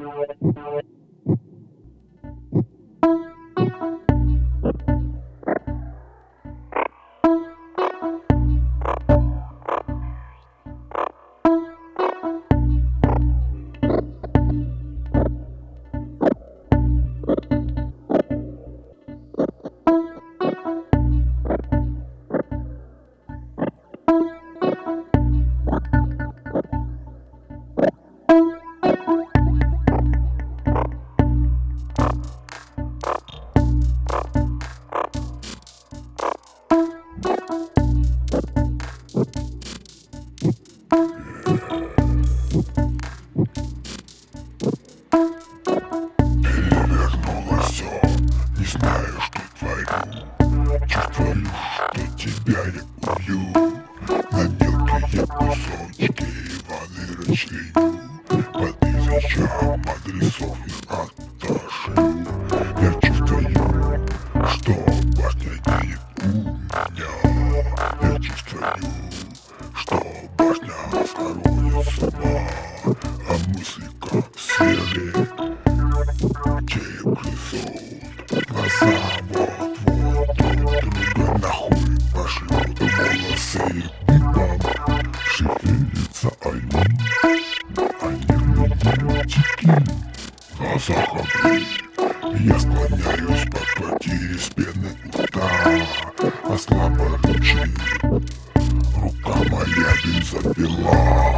Thank you. Я убью На мелкие кусочки воды расчленю По тысячам адресов их отташу Я чувствую, что башня денег у меня Я чувствую, что башня сходит с ума А мысли как сели Теплый сон Глаза say битам Шевелится олень Они летят тики На заходы Я склоняюсь под плоти из пены ута Ослабла ручей Рука моя бензопила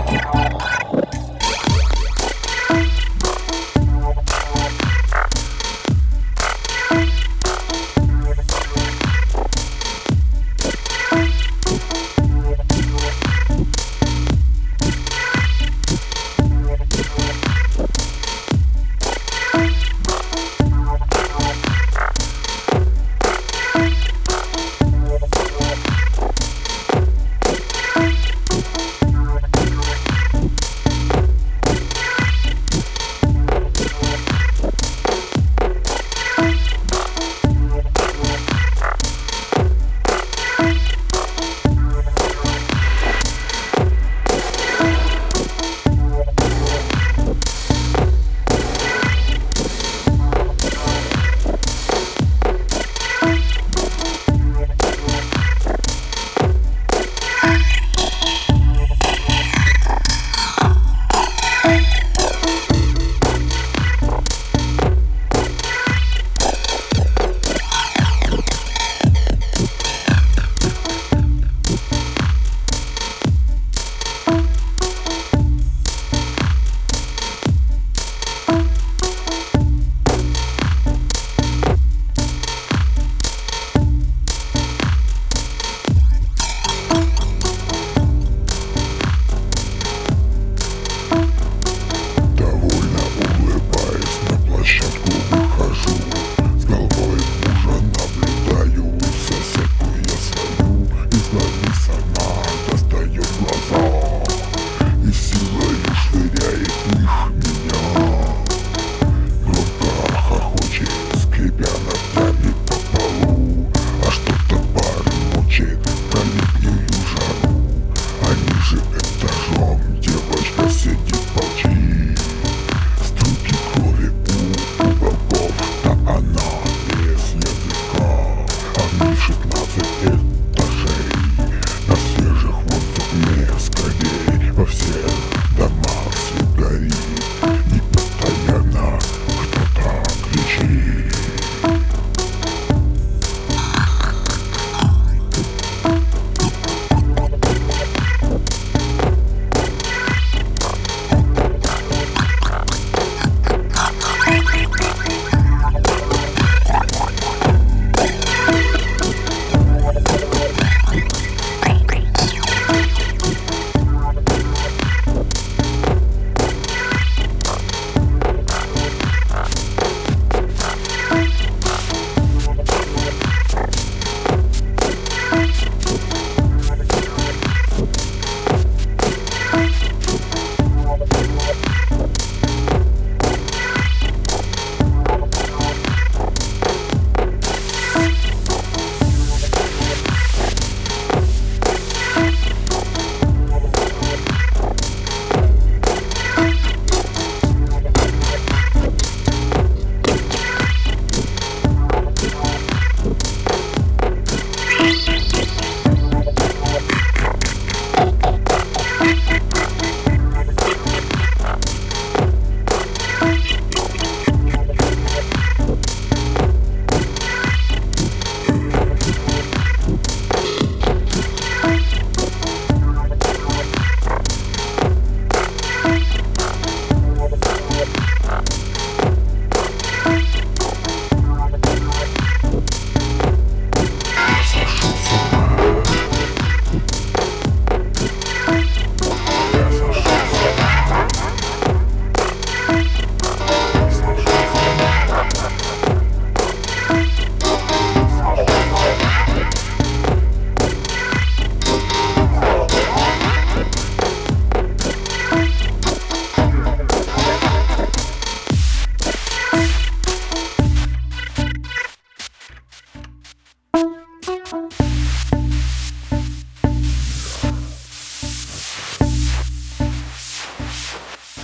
worship nothing